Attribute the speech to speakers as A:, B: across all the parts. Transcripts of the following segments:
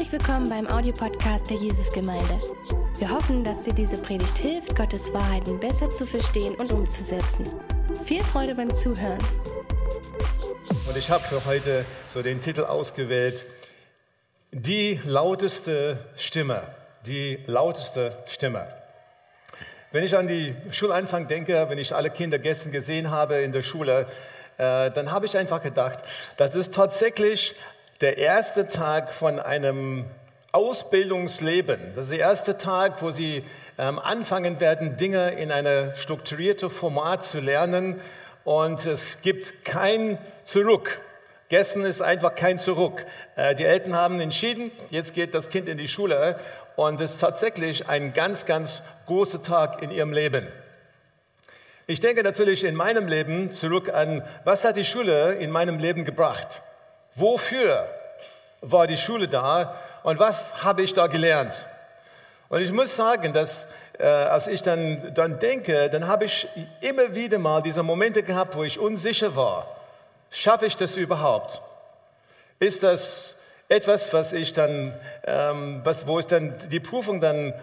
A: Herzlich willkommen beim Audiopodcast der Jesusgemeinde. Wir hoffen, dass dir diese Predigt hilft, Gottes Wahrheiten besser zu verstehen und umzusetzen. Viel Freude beim Zuhören.
B: Und ich habe für heute so den Titel ausgewählt, die lauteste Stimme, die lauteste Stimme. Wenn ich an die Schulanfang denke, wenn ich alle Kinder gestern gesehen habe in der Schule, äh, dann habe ich einfach gedacht, das ist tatsächlich der erste Tag von einem Ausbildungsleben. Das ist der erste Tag, wo Sie ähm, anfangen werden, Dinge in eine strukturierte Format zu lernen. Und es gibt kein Zurück. Gestern ist einfach kein Zurück. Äh, die Eltern haben entschieden, jetzt geht das Kind in die Schule. Und es ist tatsächlich ein ganz, ganz großer Tag in ihrem Leben. Ich denke natürlich in meinem Leben zurück an, was hat die Schule in meinem Leben gebracht? Wofür war die Schule da und was habe ich da gelernt? Und ich muss sagen, dass äh, als ich dann, dann denke, dann habe ich immer wieder mal diese Momente gehabt, wo ich unsicher war. Schaffe ich das überhaupt? Ist das etwas, was ich dann, ähm, was, wo ist dann die Prüfung dann,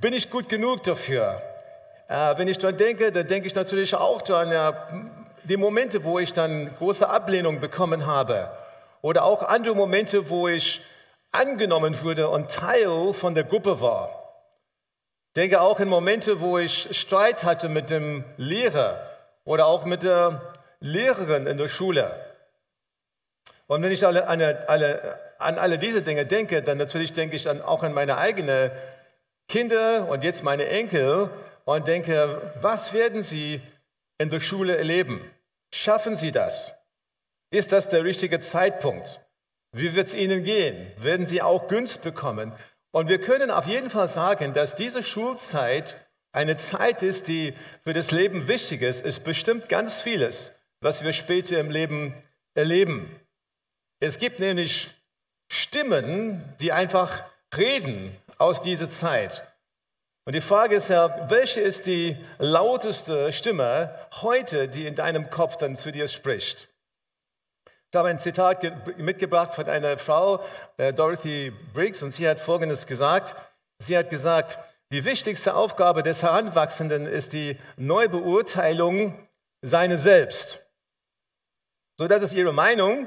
B: bin ich gut genug dafür? Äh, wenn ich dann denke, dann denke ich natürlich auch an ja, die Momente, wo ich dann große Ablehnung bekommen habe. Oder auch andere Momente, wo ich angenommen wurde und Teil von der Gruppe war. Ich denke auch in Momente, wo ich Streit hatte mit dem Lehrer oder auch mit der Lehrerin in der Schule. Und wenn ich alle, alle, alle, an alle diese Dinge denke, dann natürlich denke ich dann auch an meine eigenen Kinder und jetzt meine Enkel und denke, was werden sie in der Schule erleben? Schaffen sie das? Ist das der richtige Zeitpunkt? Wie wird es Ihnen gehen? Werden Sie auch Günst bekommen? Und wir können auf jeden Fall sagen, dass diese Schulzeit eine Zeit ist, die für das Leben wichtig ist. Es bestimmt ganz vieles, was wir später im Leben erleben. Es gibt nämlich Stimmen, die einfach reden aus dieser Zeit. Und die Frage ist ja, welche ist die lauteste Stimme heute, die in deinem Kopf dann zu dir spricht? Ich habe ein Zitat mitgebracht von einer Frau, äh, Dorothy Briggs, und sie hat Folgendes gesagt. Sie hat gesagt, die wichtigste Aufgabe des Heranwachsenden ist die Neubeurteilung seines Selbst. So, das ist ihre Meinung.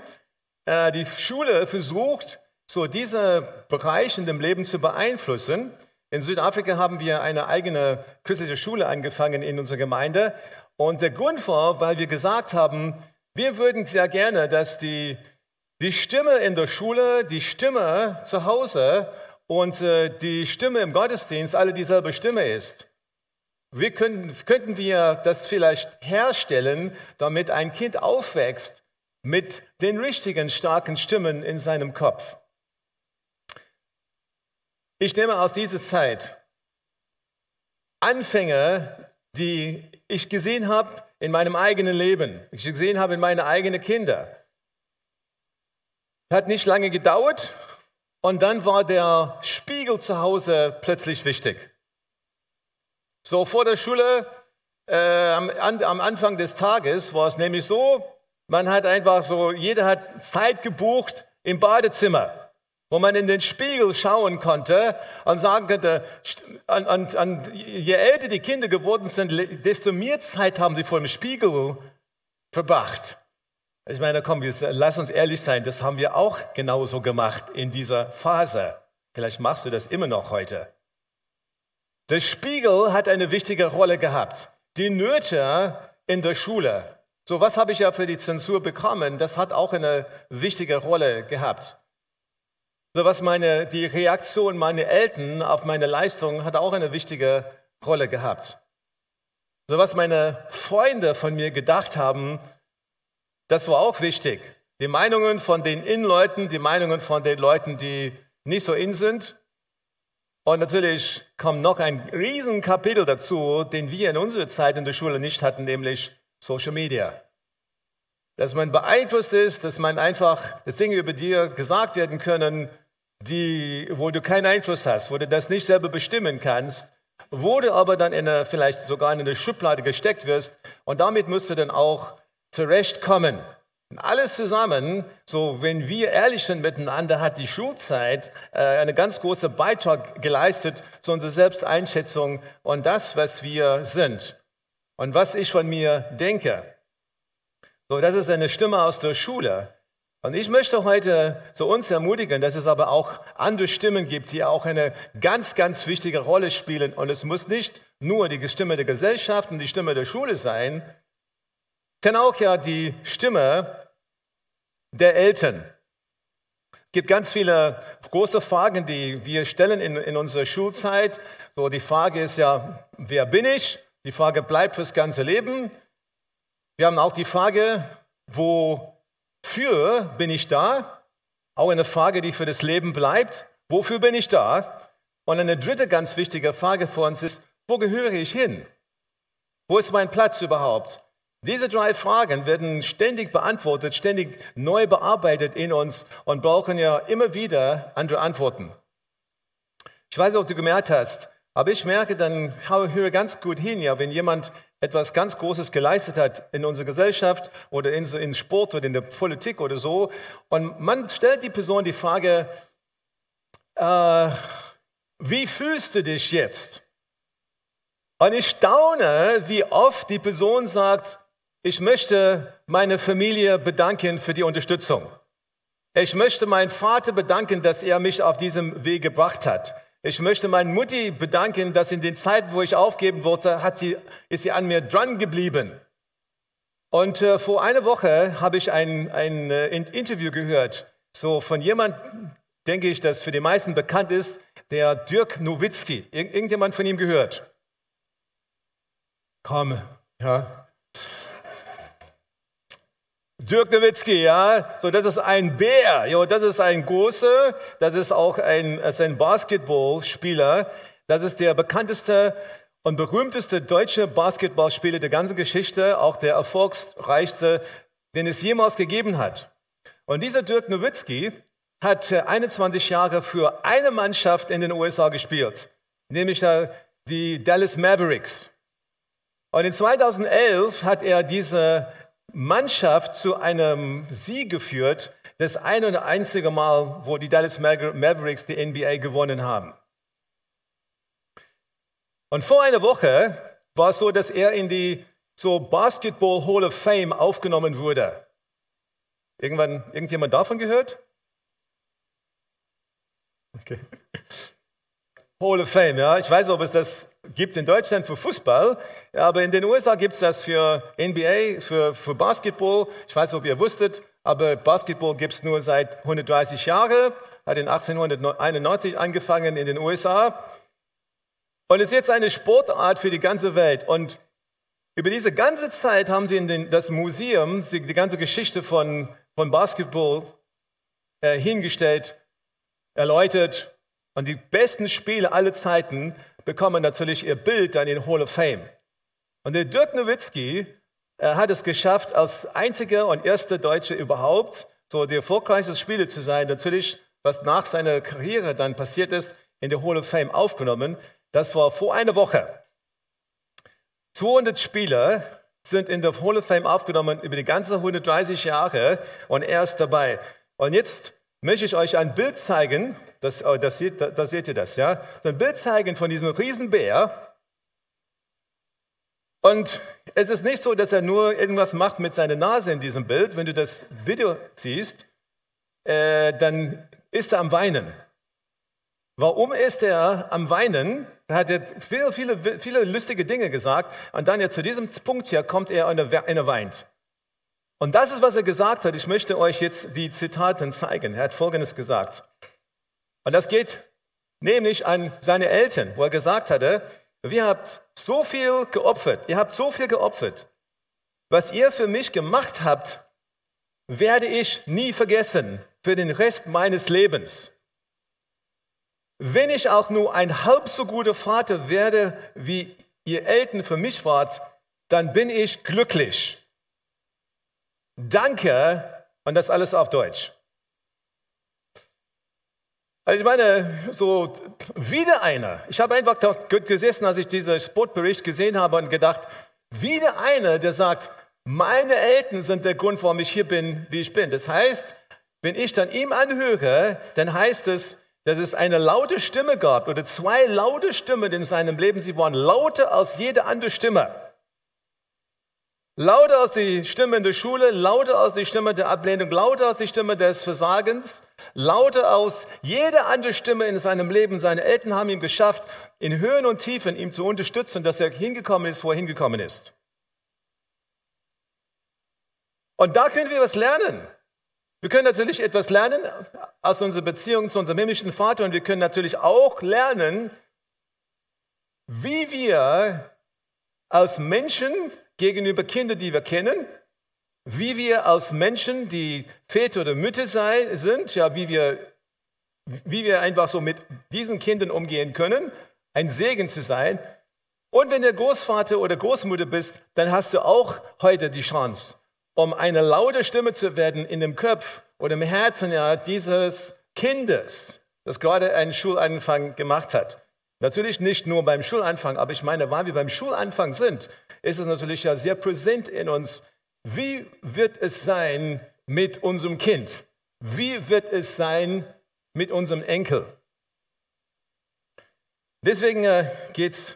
B: Äh, die Schule versucht, so diese Bereiche in dem Leben zu beeinflussen. In Südafrika haben wir eine eigene christliche Schule angefangen in unserer Gemeinde. Und der Grund war, weil wir gesagt haben, wir würden sehr gerne, dass die, die Stimme in der Schule, die Stimme zu Hause und äh, die Stimme im Gottesdienst alle dieselbe Stimme ist. Wir könnten, könnten wir das vielleicht herstellen, damit ein Kind aufwächst mit den richtigen starken Stimmen in seinem Kopf. Ich nehme aus dieser Zeit Anfänge, die ich gesehen habe in meinem eigenen Leben, ich gesehen habe in meine eigenen Kinder. Hat nicht lange gedauert und dann war der Spiegel zu Hause plötzlich wichtig. So vor der Schule, äh, am, am Anfang des Tages war es nämlich so, man hat einfach so, jeder hat Zeit gebucht im Badezimmer wo man in den Spiegel schauen konnte und sagen konnte, und, und, und je älter die Kinder geworden sind, desto mehr Zeit haben sie vor dem Spiegel verbracht. Ich meine, komm, lass uns ehrlich sein, das haben wir auch genauso gemacht in dieser Phase. Vielleicht machst du das immer noch heute. Der Spiegel hat eine wichtige Rolle gehabt. Die Nöte in der Schule. So, was habe ich ja für die Zensur bekommen? Das hat auch eine wichtige Rolle gehabt. So was meine, die Reaktion meiner Eltern auf meine Leistung hat auch eine wichtige Rolle gehabt. So was meine Freunde von mir gedacht haben, das war auch wichtig. Die Meinungen von den Innenleuten, die Meinungen von den Leuten, die nicht so in sind. Und natürlich kommt noch ein Riesenkapitel dazu, den wir in unserer Zeit in der Schule nicht hatten, nämlich Social Media. Dass man beeinflusst ist, dass man einfach, dass Dinge über dir gesagt werden können, die, wo du keinen Einfluss hast, wo du das nicht selber bestimmen kannst, wo du aber dann in eine, vielleicht sogar in eine Schublade gesteckt wirst und damit musst du dann auch zurechtkommen. alles zusammen, so wenn wir ehrlich sind miteinander, hat die Schulzeit äh, einen ganz großen Beitrag geleistet zu unserer Selbsteinschätzung und das, was wir sind und was ich von mir denke. So, das ist eine Stimme aus der Schule. Und ich möchte heute so uns ermutigen, dass es aber auch andere Stimmen gibt, die auch eine ganz, ganz wichtige Rolle spielen. Und es muss nicht nur die Stimme der Gesellschaft und die Stimme der Schule sein, kann auch ja die Stimme der Eltern. Es gibt ganz viele große Fragen, die wir stellen in, in unserer Schulzeit. So, die Frage ist ja, wer bin ich? Die Frage bleibt fürs ganze Leben. Wir haben auch die Frage, wofür bin ich da? Auch eine Frage, die für das Leben bleibt. Wofür bin ich da? Und eine dritte ganz wichtige Frage für uns ist, wo gehöre ich hin? Wo ist mein Platz überhaupt? Diese drei Fragen werden ständig beantwortet, ständig neu bearbeitet in uns und brauchen ja immer wieder andere Antworten. Ich weiß nicht, ob du gemerkt hast, aber ich merke dann, höre ganz gut hin, ja, wenn jemand etwas ganz Großes geleistet hat in unserer Gesellschaft oder in, in Sport oder in der Politik oder so, und man stellt die Person die Frage, äh, wie fühlst du dich jetzt? Und ich staune, wie oft die Person sagt, ich möchte meine Familie bedanken für die Unterstützung. Ich möchte meinen Vater bedanken, dass er mich auf diesem Weg gebracht hat. Ich möchte meine Mutti bedanken, dass in den Zeiten, wo ich aufgeben wollte, hat sie, ist sie an mir dran geblieben. Und äh, vor einer Woche habe ich ein, ein äh, Interview gehört, so von jemand, denke ich, das für die meisten bekannt ist, der Dirk Nowitzki. Ir irgendjemand von ihm gehört? Komm, ja, Dirk Nowitzki, ja, so das ist ein Bär, jo, das ist ein großer, das ist auch ein, ist ein Basketballspieler, das ist der bekannteste und berühmteste deutsche Basketballspieler der ganzen Geschichte, auch der erfolgsreichste, den es jemals gegeben hat. Und dieser Dirk Nowitzki hat 21 Jahre für eine Mannschaft in den USA gespielt, nämlich die Dallas Mavericks. Und in 2011 hat er diese Mannschaft zu einem Sieg geführt, das eine und einzige Mal, wo die Dallas Mavericks die NBA gewonnen haben. Und vor einer Woche war es so, dass er in die so Basketball Hall of Fame aufgenommen wurde. Irgendwann, irgendjemand davon gehört? Okay. Hall of Fame, ja. Ich weiß, ob es das gibt in Deutschland für Fußball, aber in den USA gibt es das für NBA, für, für Basketball. Ich weiß nicht, ob ihr wusstet, aber Basketball gibt es nur seit 130 Jahren, hat in 1891 angefangen in den USA. Und es ist jetzt eine Sportart für die ganze Welt. Und über diese ganze Zeit haben sie in den, das Museum die ganze Geschichte von, von Basketball äh, hingestellt, erläutert. Und die besten Spiele aller Zeiten bekommen natürlich ihr Bild dann in Hall of Fame. Und der Dirk Nowitzki hat es geschafft, als einziger und erster Deutscher überhaupt so der erfolgreichste Spieler zu sein. Natürlich, was nach seiner Karriere dann passiert ist, in der Hall of Fame aufgenommen. Das war vor einer Woche. 200 Spieler sind in der Hall of Fame aufgenommen über die ganzen 130 Jahre und er ist dabei. Und jetzt möchte ich euch ein Bild zeigen, das, oh, das, da, seht ihr das, ja? Ein Bild zeigen von diesem Riesenbär. Und es ist nicht so, dass er nur irgendwas macht mit seiner Nase in diesem Bild. Wenn du das Video siehst, äh, dann ist er am Weinen. Warum ist er am Weinen? Da hat er viele, viele, viele lustige Dinge gesagt. Und dann ja zu diesem Punkt hier kommt er und er weint. Und das ist, was er gesagt hat. Ich möchte euch jetzt die Zitaten zeigen. Er hat Folgendes gesagt. Und das geht nämlich an seine Eltern, wo er gesagt hatte, wir habt so viel geopfert, ihr habt so viel geopfert. Was ihr für mich gemacht habt, werde ich nie vergessen für den Rest meines Lebens. Wenn ich auch nur ein halb so guter Vater werde, wie ihr Eltern für mich wart, dann bin ich glücklich. Danke und das alles auf Deutsch. Also ich meine, so wieder einer. Ich habe einfach gesessen, als ich diesen Sportbericht gesehen habe und gedacht, wieder einer, der sagt, Meine Eltern sind der Grund, warum ich hier bin, wie ich bin. Das heißt, wenn ich dann ihm anhöre, dann heißt es, dass es eine laute Stimme gab oder zwei laute Stimmen in seinem Leben. Sie waren lauter als jede andere Stimme. Lauter als die Stimme der Schule, lauter als die Stimme der Ablehnung, lauter als die Stimme des Versagens, lauter als jede andere Stimme in seinem Leben. Seine Eltern haben ihm geschafft, in Höhen und Tiefen ihm zu unterstützen, dass er hingekommen ist, wo er hingekommen ist. Und da können wir was lernen. Wir können natürlich etwas lernen aus unserer Beziehung zu unserem himmlischen Vater und wir können natürlich auch lernen, wie wir als Menschen gegenüber Kindern, die wir kennen, wie wir als Menschen, die Väter oder Mütter sei, sind, ja, wie wir, wie wir einfach so mit diesen Kindern umgehen können, ein Segen zu sein. Und wenn du Großvater oder Großmutter bist, dann hast du auch heute die Chance, um eine laute Stimme zu werden in dem Kopf oder im Herzen ja, dieses Kindes, das gerade einen Schulanfang gemacht hat. Natürlich nicht nur beim Schulanfang, aber ich meine, weil wir beim Schulanfang sind, ist es natürlich ja sehr präsent in uns. Wie wird es sein mit unserem Kind? Wie wird es sein mit unserem Enkel? Deswegen äh, geht es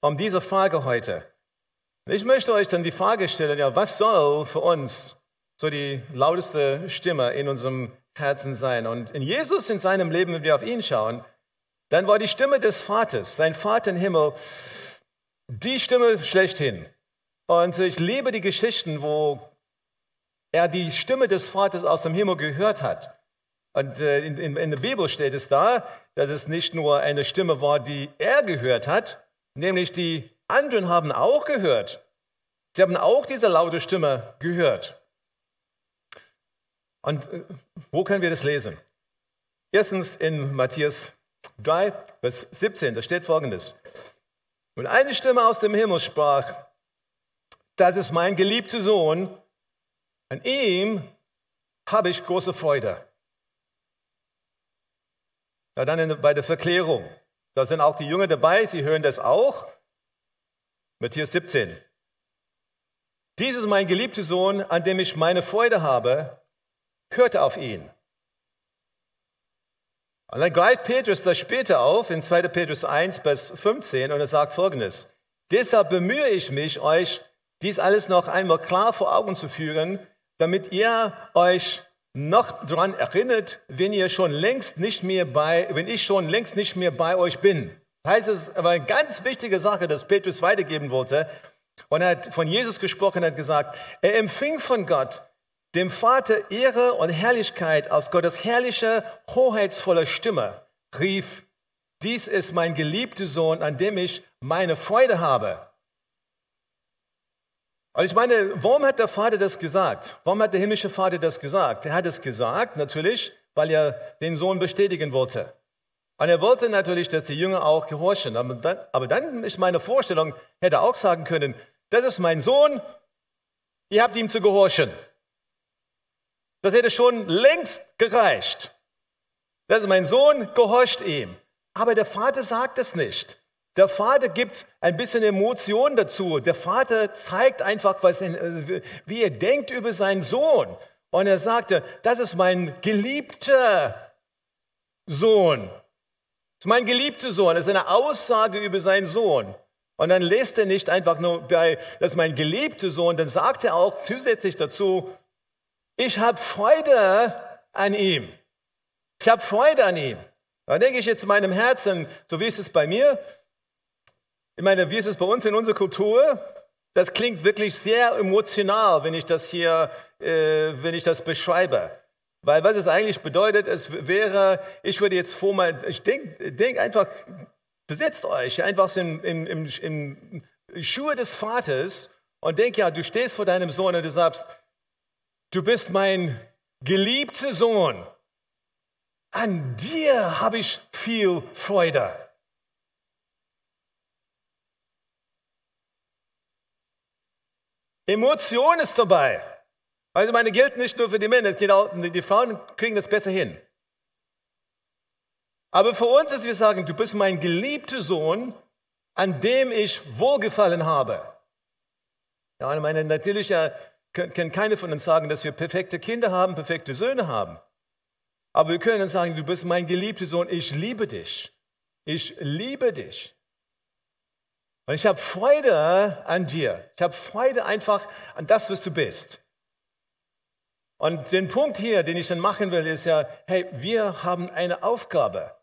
B: um diese Frage heute. Ich möchte euch dann die Frage stellen, ja, was soll für uns so die lauteste Stimme in unserem Herzen sein? Und in Jesus, in seinem Leben, wenn wir auf ihn schauen, dann war die Stimme des Vaters, sein Vater im Himmel, die Stimme schlechthin. Und ich liebe die Geschichten, wo er die Stimme des Vaters aus dem Himmel gehört hat. Und äh, in, in, in der Bibel steht es da, dass es nicht nur eine Stimme war, die er gehört hat, nämlich die anderen haben auch gehört. Sie haben auch diese laute Stimme gehört. Und äh, wo können wir das lesen? Erstens in Matthäus 3, Vers 17, da steht folgendes. Und eine Stimme aus dem Himmel sprach, das ist mein geliebter Sohn, an ihm habe ich große Freude. Ja, dann bei der Verklärung, da sind auch die Jünger dabei, sie hören das auch. Matthäus 17. Dies ist mein geliebter Sohn, an dem ich meine Freude habe. Hörte auf ihn. Und dann greift Petrus das später auf in 2. Petrus 1, Vers 15 und er sagt folgendes. Deshalb bemühe ich mich, euch dies alles noch einmal klar vor Augen zu führen, damit ihr euch noch daran erinnert, wenn ihr schon längst nicht mehr bei, wenn ich schon längst nicht mehr bei euch bin. Das heißt, es war eine ganz wichtige Sache, dass Petrus weitergeben wollte. Und er hat von Jesus gesprochen, er hat gesagt, er empfing von Gott, dem Vater Ehre und Herrlichkeit aus Gottes herrlicher, hoheitsvoller Stimme, rief, dies ist mein geliebter Sohn, an dem ich meine Freude habe. Und ich meine, warum hat der Vater das gesagt? Warum hat der himmlische Vater das gesagt? Er hat es gesagt, natürlich, weil er den Sohn bestätigen wollte. Und er wollte natürlich, dass die Jünger auch gehorchen. Aber dann, aber dann ist meine Vorstellung, hätte er auch sagen können, das ist mein Sohn, ihr habt ihm zu gehorchen. Das hätte schon längst gereicht. Das ist mein Sohn, gehorcht ihm. Aber der Vater sagt es nicht. Der Vater gibt ein bisschen Emotion dazu. Der Vater zeigt einfach, was, wie er denkt über seinen Sohn. Und er sagte, das ist mein geliebter Sohn. Das ist mein geliebter Sohn. Das ist eine Aussage über seinen Sohn. Und dann lässt er nicht einfach nur bei, das ist mein geliebter Sohn, dann sagt er auch zusätzlich dazu, ich habe Freude an ihm. Ich habe Freude an ihm. Da denke ich jetzt in meinem Herzen, so wie ist es bei mir? Ich meine, wie ist es bei uns in unserer Kultur? Das klingt wirklich sehr emotional, wenn ich das hier, äh, wenn ich das beschreibe. Weil was es eigentlich bedeutet, es wäre, ich würde jetzt vor mal, ich denke denk einfach, besetzt euch einfach in, in, in, in Schuhe des Vaters und denk ja, du stehst vor deinem Sohn und du sagst, du bist mein geliebter Sohn. An dir habe ich viel Freude. Emotion ist dabei. Also meine gilt nicht nur für die Männer, die Frauen kriegen das besser hin. Aber für uns ist, wir sagen, du bist mein geliebter Sohn, an dem ich Wohlgefallen habe. Ja, ich meine, natürlich kann keine von uns sagen, dass wir perfekte Kinder haben, perfekte Söhne haben. Aber wir können sagen, du bist mein geliebter Sohn, ich liebe dich. Ich liebe dich. Und ich habe Freude an dir. Ich habe Freude einfach an das, was du bist. Und den Punkt hier, den ich dann machen will, ist ja, hey, wir haben eine Aufgabe.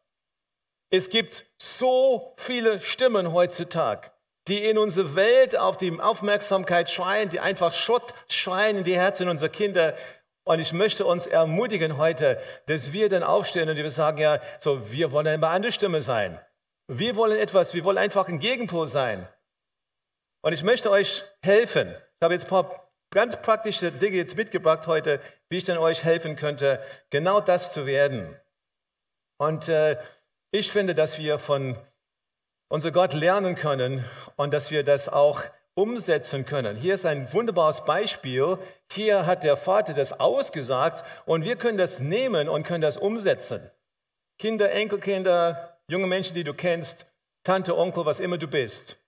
B: Es gibt so viele Stimmen heutzutage, die in unsere Welt auf die Aufmerksamkeit schreien, die einfach Schott schreien in die Herzen unserer Kinder. Und ich möchte uns ermutigen heute, dass wir dann aufstehen und wir sagen, ja, so, wir wollen eine andere Stimme sein. Wir wollen etwas, wir wollen einfach ein Gegenpol sein. Und ich möchte euch helfen. Ich habe jetzt ein paar ganz praktische Dinge jetzt mitgebracht heute, wie ich dann euch helfen könnte, genau das zu werden. Und äh, ich finde, dass wir von unser Gott lernen können und dass wir das auch umsetzen können. Hier ist ein wunderbares Beispiel. Hier hat der Vater das ausgesagt und wir können das nehmen und können das umsetzen. Kinder, Enkelkinder, junge Menschen, die du kennst, Tante, Onkel, was immer du bist.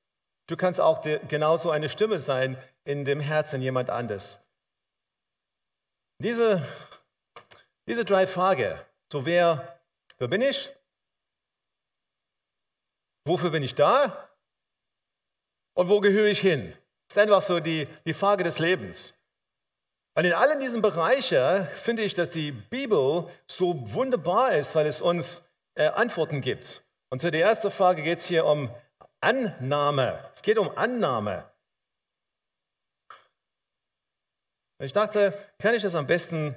B: Du kannst auch genauso eine Stimme sein in dem Herzen jemand anderes. Diese, diese drei Fragen, so wer, wer bin ich? Wofür bin ich da? Und wo gehöre ich hin? Das ist einfach so die, die Frage des Lebens. Und in allen diesen Bereichen finde ich, dass die Bibel so wunderbar ist, weil es uns äh, Antworten gibt. Und zu der ersten Frage geht es hier um Annahme. Es geht um Annahme. Und ich dachte, kann ich das am besten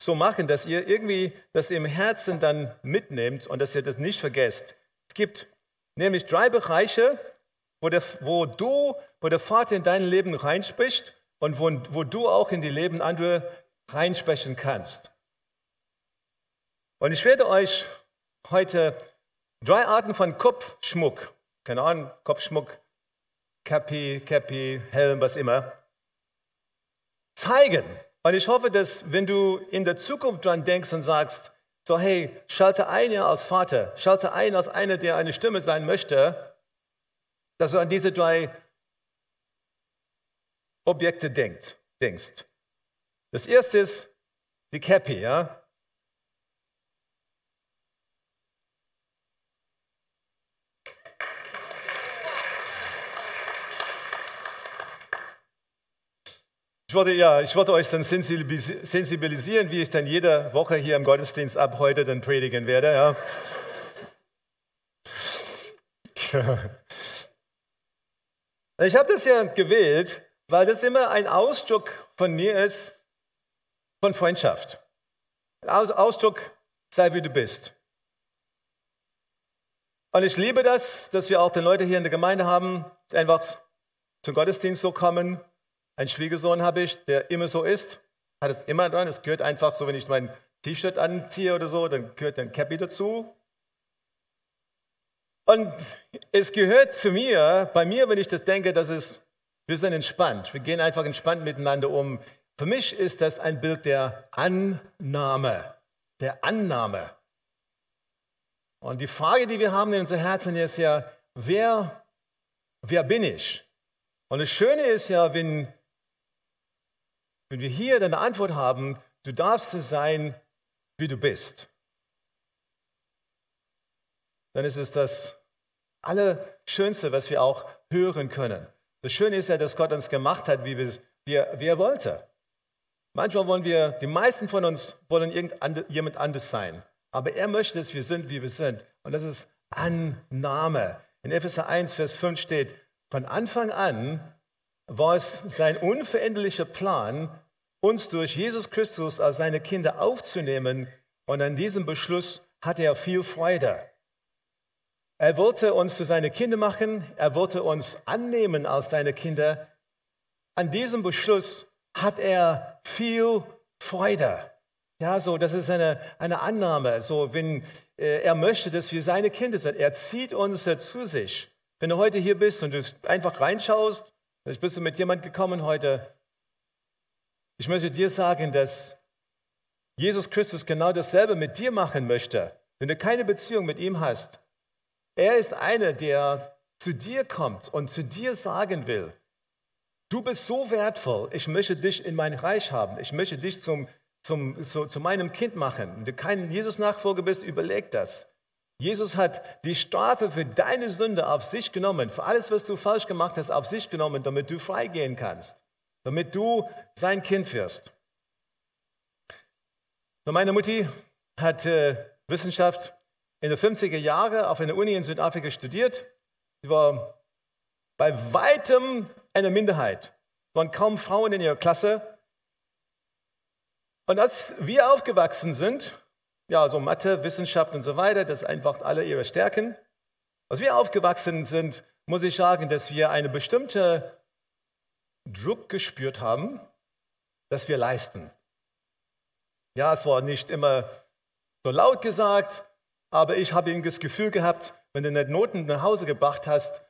B: so machen, dass ihr irgendwie das im Herzen dann mitnehmt und dass ihr das nicht vergesst gibt nämlich drei Bereiche, wo, der, wo du, wo der Vater in dein Leben reinspricht und wo, wo du auch in die Leben anderer reinsprechen kannst. Und ich werde euch heute drei Arten von Kopfschmuck, keine Ahnung, Kopfschmuck, Cappy, Cappy, Helm, was immer, zeigen. Und ich hoffe, dass wenn du in der Zukunft dran denkst und sagst, so, hey, schalte ein ja als Vater, schalte ein als einer, der eine Stimme sein möchte, dass du an diese drei Objekte denkst. Das erste ist die Cappy, ja. Ich wollte, ja, ich wollte euch dann sensibilisieren, wie ich dann jede Woche hier im Gottesdienst ab heute dann predigen werde. Ja. Ich habe das ja gewählt, weil das immer ein Ausdruck von mir ist, von Freundschaft. Ausdruck, sei wie du bist. Und ich liebe das, dass wir auch den Leute hier in der Gemeinde haben, die einfach zum Gottesdienst so kommen, ein Schwiegersohn habe ich, der immer so ist, hat es immer dran. Es gehört einfach so, wenn ich mein T-Shirt anziehe oder so, dann gehört ein Cappy dazu. Und es gehört zu mir, bei mir, wenn ich das denke, dass es, wir sind entspannt. Wir gehen einfach entspannt miteinander um. Für mich ist das ein Bild der Annahme, der Annahme. Und die Frage, die wir haben in unserem Herzen ist ja, wer, wer bin ich? Und das Schöne ist ja, wenn wenn wir hier deine Antwort haben, du darfst es sein, wie du bist, dann ist es das Allerschönste, was wir auch hören können. Das Schöne ist ja, dass Gott uns gemacht hat, wie, wir, wie, er, wollte. Manchmal wollen wir, die meisten von uns wollen jemand anders sein. Aber er möchte, dass wir sind, wie wir sind. Und das ist Annahme. In Epheser 1, Vers 5 steht, von Anfang an war es sein unveränderlicher Plan, uns durch Jesus Christus als seine Kinder aufzunehmen. Und an diesem Beschluss hatte er viel Freude. Er wollte uns zu seinen Kindern machen, er wollte uns annehmen als seine Kinder. An diesem Beschluss hat er viel Freude. Ja, so, das ist eine, eine Annahme. So, wenn äh, er möchte, dass wir seine Kinder sind, er zieht uns zu sich. Wenn du heute hier bist und du einfach reinschaust, Vielleicht bist du mit jemand gekommen heute. Ich möchte dir sagen, dass Jesus Christus genau dasselbe mit dir machen möchte, wenn du keine Beziehung mit ihm hast. Er ist einer, der zu dir kommt und zu dir sagen will, Du bist so wertvoll. Ich möchte dich in mein Reich haben. Ich möchte dich zum, zum, so, zu meinem Kind machen. Wenn du kein Jesus-Nachfolger bist, überleg das. Jesus hat die Strafe für deine Sünde auf sich genommen, für alles, was du falsch gemacht hast, auf sich genommen, damit du freigehen kannst, damit du sein Kind wirst. Meine Mutti hat Wissenschaft in den 50er Jahren auf einer Uni in Südafrika studiert. Sie war bei weitem eine Minderheit. Es waren kaum Frauen in ihrer Klasse. Und als wir aufgewachsen sind, ja, so Mathe, Wissenschaft und so weiter, das einfach alle ihre Stärken. Als wir aufgewachsen sind, muss ich sagen, dass wir eine bestimmte Druck gespürt haben, dass wir leisten. Ja, es war nicht immer so laut gesagt, aber ich habe das Gefühl gehabt, wenn du nicht Noten nach Hause gebracht hast,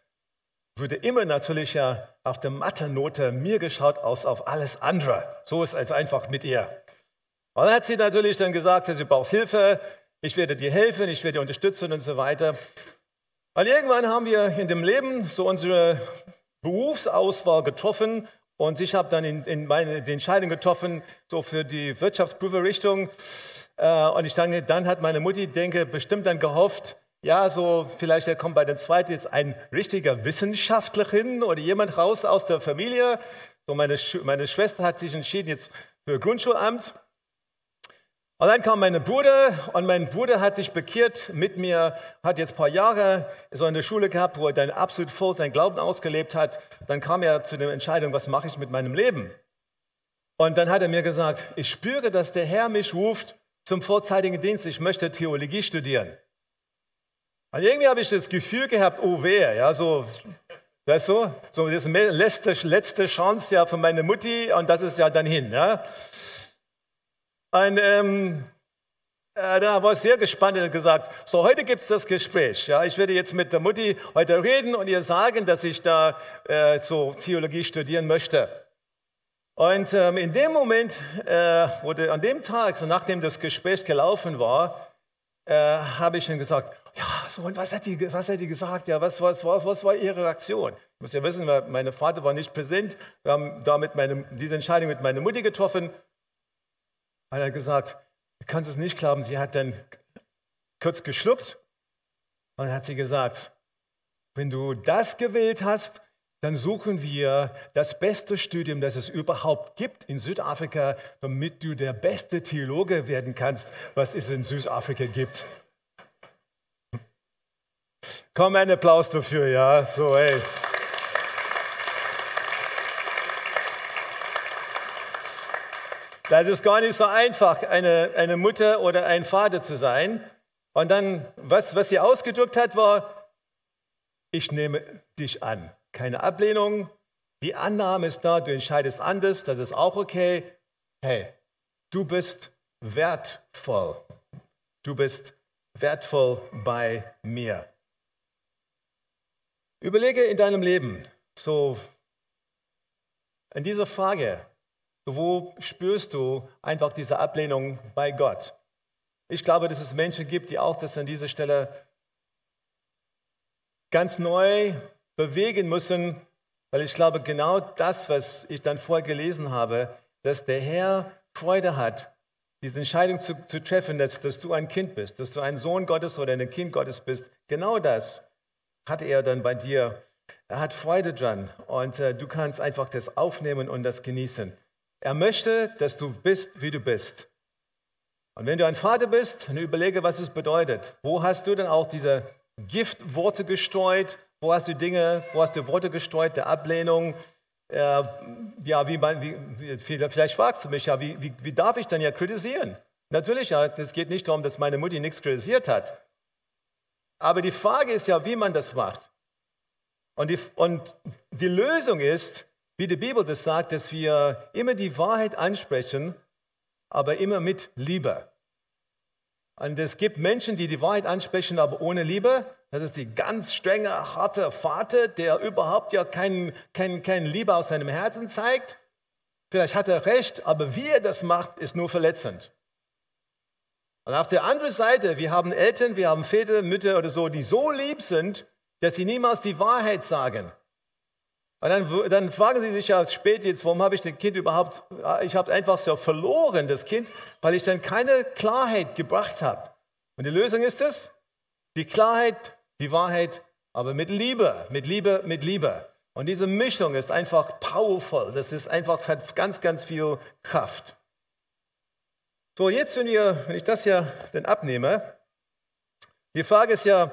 B: würde immer natürlich ja auf der Mathe-Note mir geschaut aus auf alles andere. So ist es einfach mit ihr. Und dann hat sie natürlich dann gesagt, sie braucht Hilfe, ich werde dir helfen, ich werde dir unterstützen und so weiter. Und irgendwann haben wir in dem Leben so unsere Berufsauswahl getroffen und ich habe dann in, in meine, die Entscheidung getroffen, so für die Wirtschaftsprüferrichtung. Äh, und ich denke, dann hat meine Mutti, denke, bestimmt dann gehofft, ja, so vielleicht kommt bei der zweiten jetzt ein richtiger Wissenschaftler hin oder jemand raus aus der Familie. So meine, meine Schwester hat sich entschieden jetzt für Grundschulamt. Und dann kam mein Bruder und mein Bruder hat sich bekehrt mit mir, hat jetzt ein paar Jahre so in der Schule gehabt, wo er dann absolut voll sein Glauben ausgelebt hat. Dann kam er zu der Entscheidung, was mache ich mit meinem Leben? Und dann hat er mir gesagt, ich spüre, dass der Herr mich ruft zum vorzeitigen Dienst. Ich möchte Theologie studieren. Und irgendwie habe ich das Gefühl gehabt, oh wer, ja, so, weißt du, so das letzte, letzte Chance ja von meiner Mutti und das ist ja dann hin, ja. Und ähm, äh, da war ich sehr gespannt und gesagt, so heute gibt es das Gespräch. Ja, ich werde jetzt mit der Mutti heute reden und ihr sagen, dass ich da äh, so Theologie studieren möchte. Und ähm, in dem Moment, äh, oder an dem Tag, so nachdem das Gespräch gelaufen war, äh, habe ich dann gesagt, ja, so und was hat die, was hat die gesagt? Ja, was, was, was, was war ihre Reaktion? Ich muss ja wissen, mein Vater war nicht präsent. Wir haben damit meine, diese Entscheidung mit meiner Mutti getroffen. Und er hat gesagt, du kannst es nicht glauben. Sie hat dann kurz geschluckt und dann hat sie gesagt, wenn du das gewählt hast, dann suchen wir das beste Studium, das es überhaupt gibt in Südafrika, damit du der beste Theologe werden kannst, was es in Südafrika gibt. Komm, ein Applaus dafür, ja. So, hey. Das ist gar nicht so einfach, eine, eine Mutter oder ein Vater zu sein. Und dann, was, was sie ausgedrückt hat, war, ich nehme dich an. Keine Ablehnung. Die Annahme ist da, du entscheidest anders, das ist auch okay. Hey, du bist wertvoll. Du bist wertvoll bei mir. Überlege in deinem Leben, so in dieser Frage, wo spürst du einfach diese Ablehnung bei Gott? Ich glaube, dass es Menschen gibt, die auch das an dieser Stelle ganz neu bewegen müssen, weil ich glaube, genau das, was ich dann vorher gelesen habe, dass der Herr Freude hat, diese Entscheidung zu, zu treffen, dass, dass du ein Kind bist, dass du ein Sohn Gottes oder ein Kind Gottes bist, genau das hat er dann bei dir. Er hat Freude dran und äh, du kannst einfach das aufnehmen und das genießen. Er möchte, dass du bist, wie du bist. Und wenn du ein Vater bist, dann überlege, was es bedeutet. Wo hast du denn auch diese Giftworte gestreut? Wo hast du Dinge, wo hast du Worte gestreut der Ablehnung? Äh, ja, wie, wie, vielleicht fragst du mich, ja, wie, wie, wie darf ich dann ja kritisieren? Natürlich, ja, es geht nicht darum, dass meine Mutti nichts kritisiert hat. Aber die Frage ist ja, wie man das macht. Und die, und die Lösung ist, wie die Bibel das sagt, dass wir immer die Wahrheit ansprechen, aber immer mit Liebe. Und es gibt Menschen, die die Wahrheit ansprechen, aber ohne Liebe. Das ist die ganz strenge, harte Vater, der überhaupt ja keine kein, kein Liebe aus seinem Herzen zeigt. Vielleicht hat er recht, aber wie er das macht, ist nur verletzend. Und auf der anderen Seite, wir haben Eltern, wir haben Väter, Mütter oder so, die so lieb sind, dass sie niemals die Wahrheit sagen. Und dann, dann fragen Sie sich ja spät jetzt, warum habe ich das Kind überhaupt, ich habe einfach so verloren, das Kind, weil ich dann keine Klarheit gebracht habe. Und die Lösung ist es, die Klarheit, die Wahrheit, aber mit Liebe, mit Liebe, mit Liebe. Und diese Mischung ist einfach powerful. Das ist einfach, hat ganz, ganz viel Kraft. So, jetzt, wenn, wir, wenn ich das hier dann abnehme, die Frage ist ja,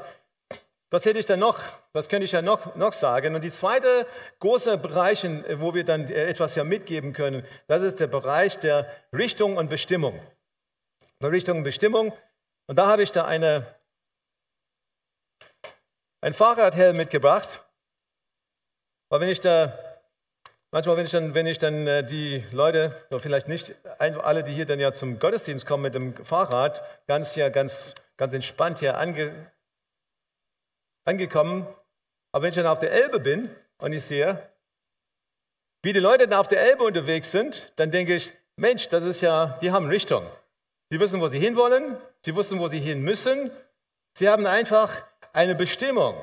B: was hätte ich dann noch, was könnte ich ja noch, noch sagen? Und die zweite große Bereich, wo wir dann etwas ja mitgeben können, das ist der Bereich der Richtung und Bestimmung. Der Richtung und Bestimmung. Und da habe ich da eine, ein Fahrradhelm mitgebracht. Aber wenn ich da, manchmal, wenn ich dann, wenn ich dann äh, die Leute, oder vielleicht nicht alle, die hier dann ja zum Gottesdienst kommen mit dem Fahrrad, ganz hier, ganz, ganz entspannt hier ange, angekommen. Aber wenn ich dann auf der Elbe bin und ich sehe, wie die Leute dann auf der Elbe unterwegs sind, dann denke ich, Mensch, das ist ja, die haben Richtung. Sie wissen, wo sie hinwollen, sie wissen, wo sie hin müssen. Sie haben einfach eine Bestimmung.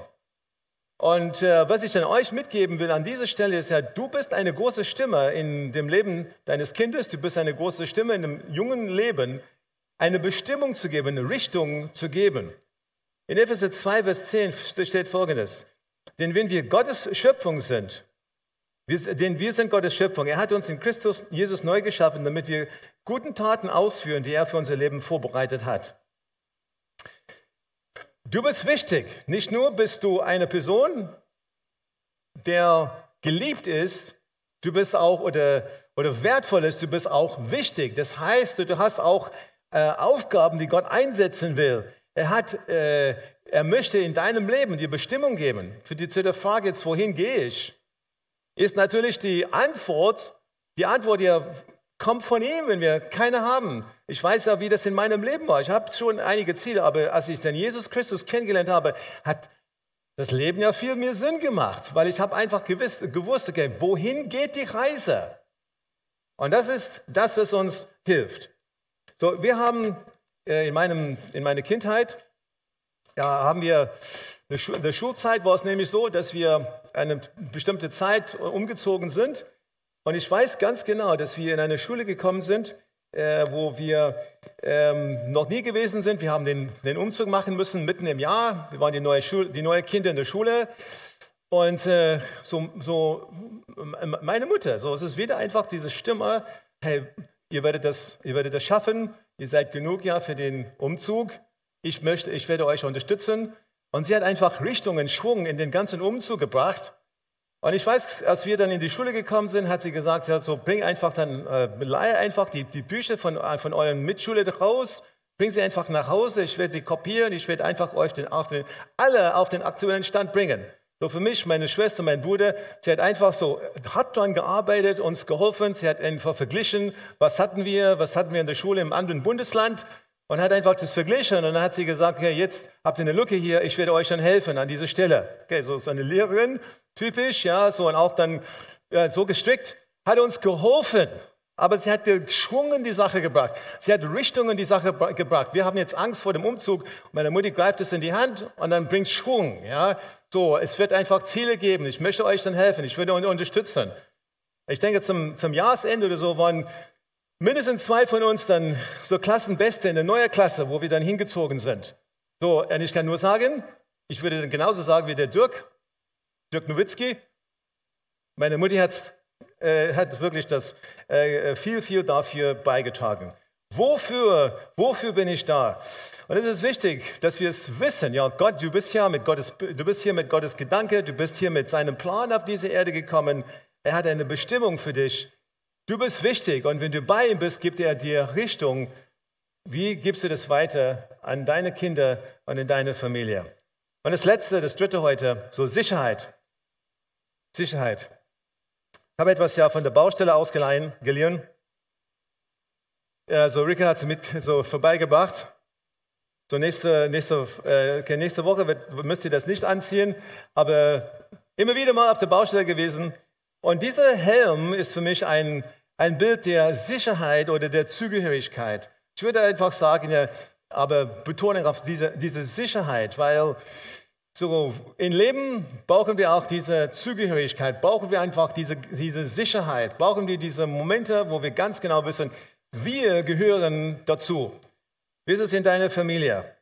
B: Und äh, was ich dann euch mitgeben will an dieser Stelle ist ja, du bist eine große Stimme in dem Leben deines Kindes, du bist eine große Stimme in dem jungen Leben, eine Bestimmung zu geben, eine Richtung zu geben. In Epheser 2, Vers 10 steht folgendes, denn wenn wir Gottes Schöpfung sind, denn wir sind Gottes Schöpfung, er hat uns in Christus Jesus neu geschaffen, damit wir guten Taten ausführen, die er für unser Leben vorbereitet hat. Du bist wichtig. Nicht nur bist du eine Person, der geliebt ist, du bist auch oder, oder wertvoll ist, du bist auch wichtig. Das heißt, du hast auch äh, Aufgaben, die Gott einsetzen will. Er, hat, äh, er möchte in deinem Leben die Bestimmung geben. Für die, zu der Frage jetzt, wohin gehe ich, ist natürlich die Antwort, die Antwort ja kommt von ihm, wenn wir keine haben. Ich weiß ja, wie das in meinem Leben war. Ich habe schon einige Ziele, aber als ich dann Jesus Christus kennengelernt habe, hat das Leben ja viel mehr Sinn gemacht, weil ich habe einfach gewiss, gewusst, okay, wohin geht die Reise? Und das ist das, was uns hilft. So, wir haben in, meinem, in meiner Kindheit, ja, haben wir, in der Schulzeit war es nämlich so, dass wir eine bestimmte Zeit umgezogen sind und ich weiß ganz genau, dass wir in eine Schule gekommen sind, äh, wo wir ähm, noch nie gewesen sind. Wir haben den, den, Umzug machen müssen mitten im Jahr. Wir waren die neue, Schule, die neue Kinder in der Schule. Und äh, so, so, meine Mutter, so es ist wieder einfach diese Stimme, hey, ihr werdet, das, ihr werdet das schaffen, ihr seid genug ja für den Umzug. Ich möchte, ich werde euch unterstützen. Und sie hat einfach Richtung und Schwung in den ganzen Umzug gebracht. Und ich weiß, als wir dann in die Schule gekommen sind, hat sie gesagt, ja, so bring einfach dann, äh, leihe einfach die, die Bücher von, äh, von euren Mitschule raus, bring sie einfach nach Hause, ich werde sie kopieren, ich werde einfach euch den, auf den, alle auf den aktuellen Stand bringen. So für mich, meine Schwester, mein Bruder, sie hat einfach so, hat dran gearbeitet, uns geholfen, sie hat einfach verglichen, was hatten wir, was hatten wir in der Schule im anderen Bundesland und hat einfach das verglichen und dann hat sie gesagt, okay, jetzt habt ihr eine Lücke hier, ich werde euch dann helfen an dieser Stelle. Okay, so ist eine Lehrerin, typisch, ja, so und auch dann ja, so gestrickt, hat uns geholfen. Aber sie hat geschwungen die Sache gebracht. Sie hat Richtung in die Sache gebracht. Wir haben jetzt Angst vor dem Umzug. Meine Mutti greift es in die Hand und dann bringt Schwung. Ja, so, es wird einfach Ziele geben. Ich möchte euch dann helfen. Ich würde euch unterstützen. Ich denke, zum, zum Jahresende oder so waren mindestens zwei von uns dann so Klassenbeste in der neuen Klasse, wo wir dann hingezogen sind. So, und ich kann nur sagen, ich würde dann genauso sagen wie der Dirk. Dirk Nowitzki. Meine Mutti hat, äh, hat wirklich das äh, viel, viel dafür beigetragen. Wofür, wofür bin ich da? Und es ist wichtig, dass wir es wissen. Ja, Gott, du bist hier mit Gottes, du bist hier mit Gottes Gedanke, du bist hier mit seinem Plan auf diese Erde gekommen. Er hat eine Bestimmung für dich. Du bist wichtig und wenn du bei ihm bist, gibt er dir Richtung. Wie gibst du das weiter an deine Kinder und in deine Familie? Und das Letzte, das Dritte heute, so Sicherheit. Sicherheit. Habe etwas ja von der Baustelle ausgeliehen, geliehen. Also Rika hat es mit so vorbeigebracht. So nächste, nächste, äh, nächste Woche wird, müsst ihr das nicht anziehen, aber immer wieder mal auf der Baustelle gewesen. Und dieser Helm ist für mich ein, ein Bild der Sicherheit oder der Zugehörigkeit. Ich würde einfach sagen, ja, aber Betonung auf diese, diese Sicherheit, weil So, im Leben brauchen wir auch diese Zugehörigkeit, brauchen wir einfach diese, diese Sicherheit, brauchen wir diese Momente, wo wir ganz genau wissen, wir gehören dazu. Wie ist es in deiner Familie?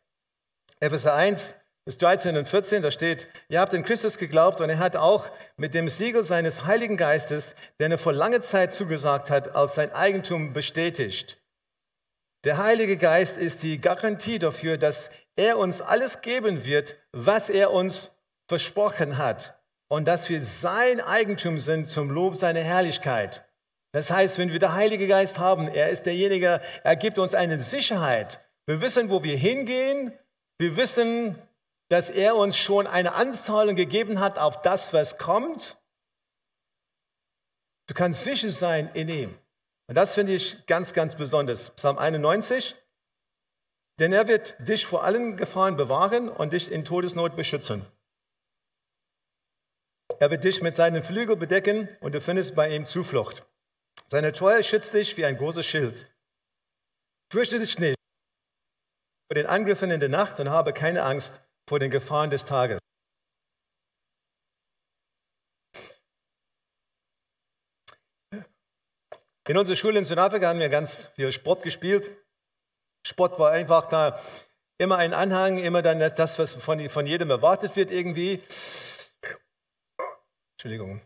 B: Epheser 1, bis 13 und 14, da steht, ihr habt in Christus geglaubt und er hat auch mit dem Siegel seines Heiligen Geistes, den er vor langer Zeit zugesagt hat, als sein Eigentum bestätigt. Der Heilige Geist ist die Garantie dafür, dass er uns alles geben wird, was er uns versprochen hat und dass wir sein Eigentum sind zum Lob seiner Herrlichkeit. Das heißt, wenn wir den Heiligen Geist haben, er ist derjenige, er gibt uns eine Sicherheit. Wir wissen, wo wir hingehen. Wir wissen, dass er uns schon eine Anzahlung gegeben hat auf das, was kommt. Du kannst sicher sein in ihm. Und das finde ich ganz, ganz besonders. Psalm 91. Denn er wird dich vor allen Gefahren bewahren und dich in Todesnot beschützen. Er wird dich mit seinen Flügeln bedecken und du findest bei ihm Zuflucht. Seine Treue schützt dich wie ein großes Schild. Fürchte dich nicht vor den Angriffen in der Nacht und habe keine Angst vor den Gefahren des Tages. In unserer Schule in Südafrika haben wir ganz viel Sport gespielt. Sport war einfach da immer ein Anhang, immer dann das, was von, von jedem erwartet wird irgendwie. Entschuldigung.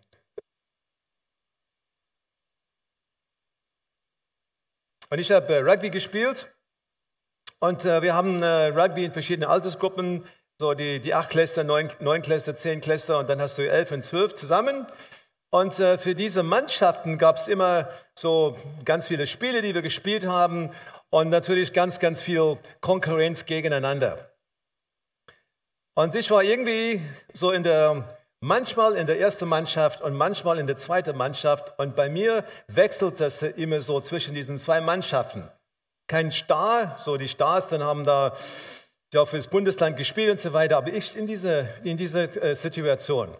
B: Und ich habe äh, Rugby gespielt und äh, wir haben äh, Rugby in verschiedenen Altersgruppen, so die, die acht Kläster, neun, neun Kläster, zehn Kläster und dann hast du elf und zwölf zusammen. Und äh, für diese Mannschaften gab es immer so ganz viele Spiele, die wir gespielt haben und natürlich ganz, ganz viel Konkurrenz gegeneinander. Und ich war irgendwie so in der, manchmal in der ersten Mannschaft und manchmal in der zweiten Mannschaft. Und bei mir wechselt das immer so zwischen diesen zwei Mannschaften. Kein Star, so die Stars, dann haben da ja, für das Bundesland gespielt und so weiter, aber ich in dieser in diese, äh, Situation.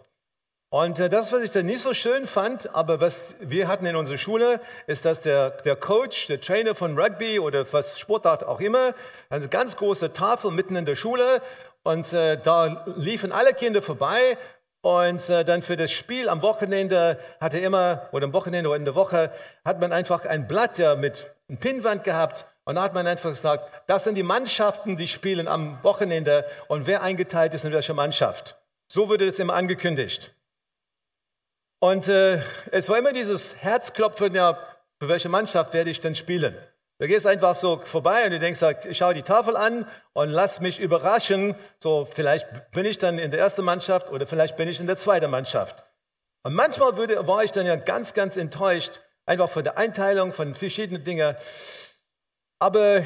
B: Und äh, das, was ich dann nicht so schön fand, aber was wir hatten in unserer Schule, ist, dass der, der Coach, der Trainer von Rugby oder was Sportart auch immer, eine ganz große Tafel mitten in der Schule und äh, da liefen alle Kinder vorbei und äh, dann für das Spiel am Wochenende hat er immer, oder am Wochenende oder in der Woche, hat man einfach ein Blatt ja, mit einem Pinnwand gehabt und da hat man einfach gesagt, das sind die Mannschaften, die spielen am Wochenende und wer eingeteilt ist in welcher Mannschaft. So wurde das immer angekündigt. Und äh, es war immer dieses Herzklopfen, ja, für welche Mannschaft werde ich denn spielen? Du gehst einfach so vorbei und du denkst, ich schaue die Tafel an und lass mich überraschen. So, vielleicht bin ich dann in der ersten Mannschaft oder vielleicht bin ich in der zweiten Mannschaft. Und manchmal würde, war ich dann ja ganz, ganz enttäuscht, einfach von der Einteilung von verschiedenen Dingen. Aber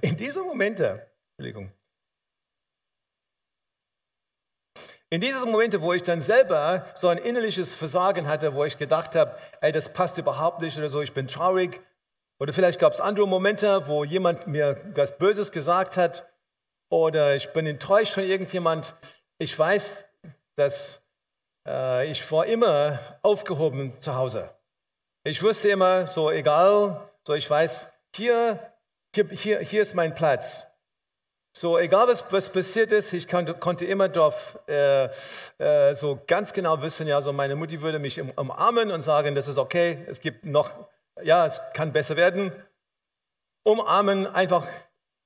B: in diesen Momenten, Entschuldigung, In diesen Momenten, wo ich dann selber so ein innerliches Versagen hatte, wo ich gedacht habe, ey, das passt überhaupt nicht oder so, ich bin traurig. Oder vielleicht gab es andere Momente, wo jemand mir was Böses gesagt hat oder ich bin enttäuscht von irgendjemand. Ich weiß, dass äh, ich war immer aufgehoben zu Hause. Ich wusste immer, so egal, so ich weiß, hier, hier, hier, hier ist mein Platz. So, egal was, was passiert ist, ich konnte, konnte immer darauf äh, äh, so ganz genau wissen, ja, so meine Mutti würde mich umarmen und sagen, das ist okay, es gibt noch, ja, es kann besser werden. Umarmen, einfach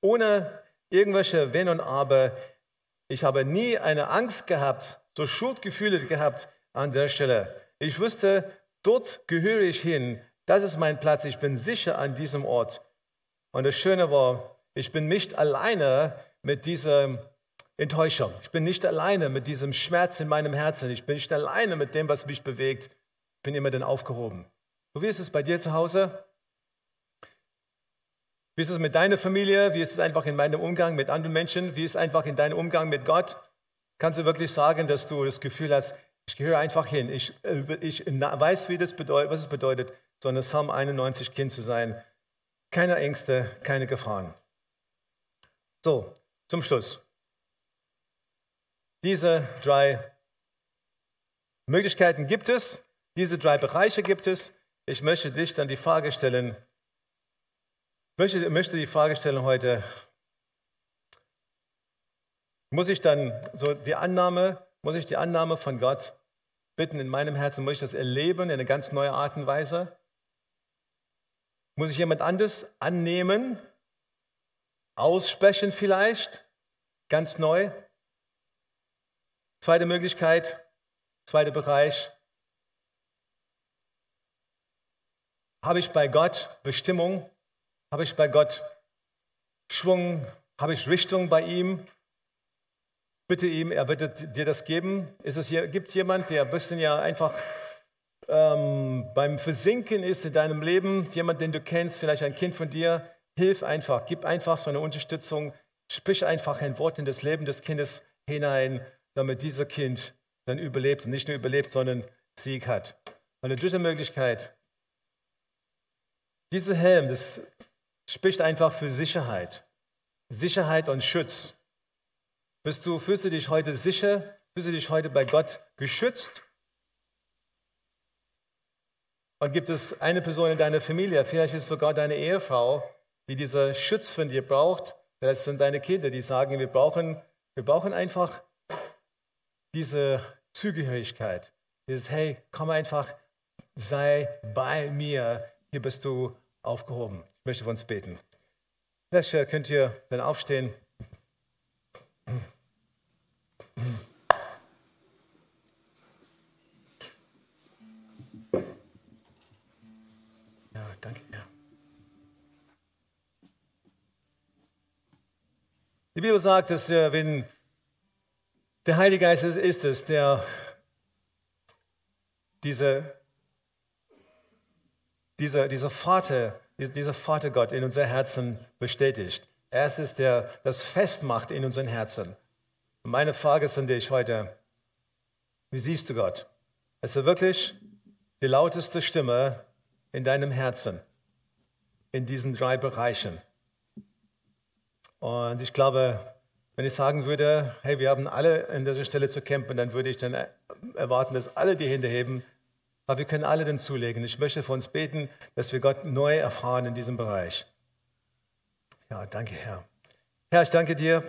B: ohne irgendwelche Wenn und Aber. Ich habe nie eine Angst gehabt, so Schuldgefühle gehabt an der Stelle. Ich wusste, dort gehöre ich hin, das ist mein Platz, ich bin sicher an diesem Ort. Und das Schöne war, ich bin nicht alleine mit dieser Enttäuschung. Ich bin nicht alleine mit diesem Schmerz in meinem Herzen. Ich bin nicht alleine mit dem, was mich bewegt. Ich bin immer dann aufgehoben. wie ist es bei dir zu Hause? Wie ist es mit deiner Familie? Wie ist es einfach in meinem Umgang mit anderen Menschen? Wie ist es einfach in deinem Umgang mit Gott? Kannst du wirklich sagen, dass du das Gefühl hast, ich gehöre einfach hin. Ich, äh, ich weiß, wie das bedeutet, was es bedeutet, so eine Psalm 91 Kind zu sein. Keine Ängste, keine Gefahren. So, zum Schluss. Diese drei Möglichkeiten gibt es, diese drei Bereiche gibt es. Ich möchte dich dann die Frage stellen, möchte, möchte die Frage stellen heute, Muss ich dann so die Annahme, muss ich die Annahme von Gott bitten in meinem Herzen, muss ich das erleben in eine ganz neue Art und Weise? Muss ich jemand anderes annehmen, aussprechen vielleicht, ganz neu? Zweite Möglichkeit, zweiter Bereich. Habe ich bei Gott Bestimmung? Habe ich bei Gott Schwung? Habe ich Richtung bei ihm? Bitte ihm, er wird dir das geben. Ist es hier, gibt es jemand, der ein bisschen ja einfach ähm, beim Versinken ist in deinem Leben, jemand, den du kennst, vielleicht ein Kind von dir, hilf einfach, gib einfach so eine Unterstützung, sprich einfach ein Wort in das Leben des Kindes hinein, damit dieses Kind dann überlebt und nicht nur überlebt, sondern Sieg hat. Und eine dritte Möglichkeit, dieser Helm, das spricht einfach für Sicherheit. Sicherheit und Schutz. Bist du, fühlst du dich heute sicher? Fühlst du dich heute bei Gott geschützt? Und gibt es eine Person in deiner Familie, vielleicht ist es sogar deine Ehefrau, die diesen Schutz von dir braucht. Vielleicht sind deine Kinder, die sagen, wir brauchen, wir brauchen einfach diese Zugehörigkeit. Dieses, hey, komm einfach, sei bei mir, hier bist du aufgehoben. Ich möchte für uns beten. Vielleicht könnt ihr dann aufstehen. Die Bibel sagt, dass wir, wenn der Heilige Geist ist es, der diese, dieser, dieser Vater, dieser Vatergott in unser Herzen bestätigt. Er ist es, der das festmacht in unseren Herzen. Und meine Frage ist an dich heute, wie siehst du Gott? Ist er wirklich die lauteste Stimme in deinem Herzen in diesen drei Bereichen? Und ich glaube, wenn ich sagen würde, hey, wir haben alle an dieser Stelle zu kämpfen, dann würde ich dann erwarten, dass alle die Hände heben. Aber wir können alle dann zulegen. Ich möchte für uns beten, dass wir Gott neu erfahren in diesem Bereich. Ja, danke, Herr. Herr, ich danke dir.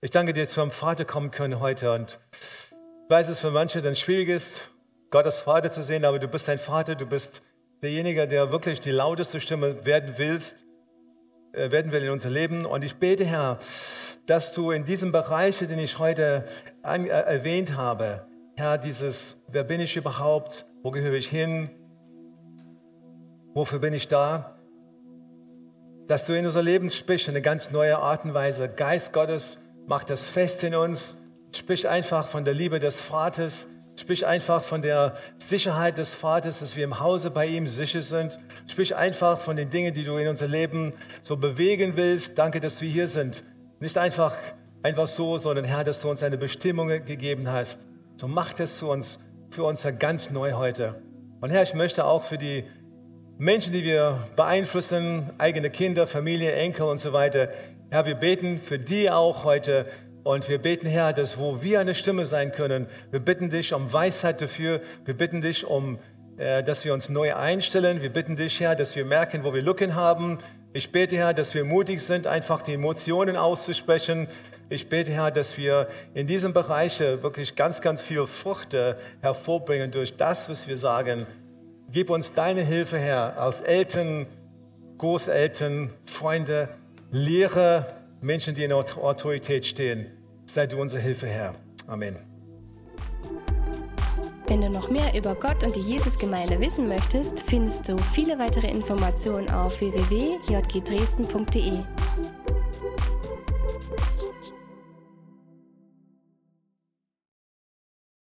B: Ich danke dir, dass wir am Vater kommen können heute. Und ich weiß, dass es für manche dann schwierig ist, Gott als Vater zu sehen, aber du bist ein Vater, du bist derjenige, der wirklich die lauteste Stimme werden willst äh, werden wir in unser Leben. Und ich bete, Herr, dass du in diesem Bereich, den ich heute an, äh, erwähnt habe, Herr, dieses, wer bin ich überhaupt, wo gehöre ich hin, wofür bin ich da, dass du in unser Leben sprichst, eine ganz neue Art und Weise. Geist Gottes, macht das fest in uns, sprich einfach von der Liebe des Vaters, Sprich einfach von der Sicherheit des Vaters, dass wir im Hause bei ihm sicher sind. Sprich einfach von den Dingen, die du in unser Leben so bewegen willst. Danke, dass wir hier sind. Nicht einfach, einfach so, sondern Herr, dass du uns eine Bestimmung gegeben hast. So macht es zu uns, für uns ganz neu heute. Und Herr, ich möchte auch für die Menschen, die wir beeinflussen, eigene Kinder, Familie, Enkel und so weiter, Herr, wir beten für die auch heute, und wir beten, Herr, dass wo wir eine Stimme sein können, wir bitten dich um Weisheit dafür. Wir bitten dich um, äh, dass wir uns neu einstellen. Wir bitten dich, Herr, dass wir merken, wo wir Lücken haben. Ich bete, Herr, dass wir mutig sind, einfach die Emotionen auszusprechen. Ich bete, Herr, dass wir in diesem Bereich wirklich ganz, ganz viel Frucht hervorbringen durch das, was wir sagen. Gib uns deine Hilfe, Herr, als Eltern, Großeltern, Freunde, Lehrer, Menschen, die in Autorität stehen. Sei du unsere Hilfe, Herr. Amen.
A: Wenn du noch mehr über Gott und die Jesusgemeinde wissen möchtest, findest du viele weitere Informationen auf www.jgdresden.de.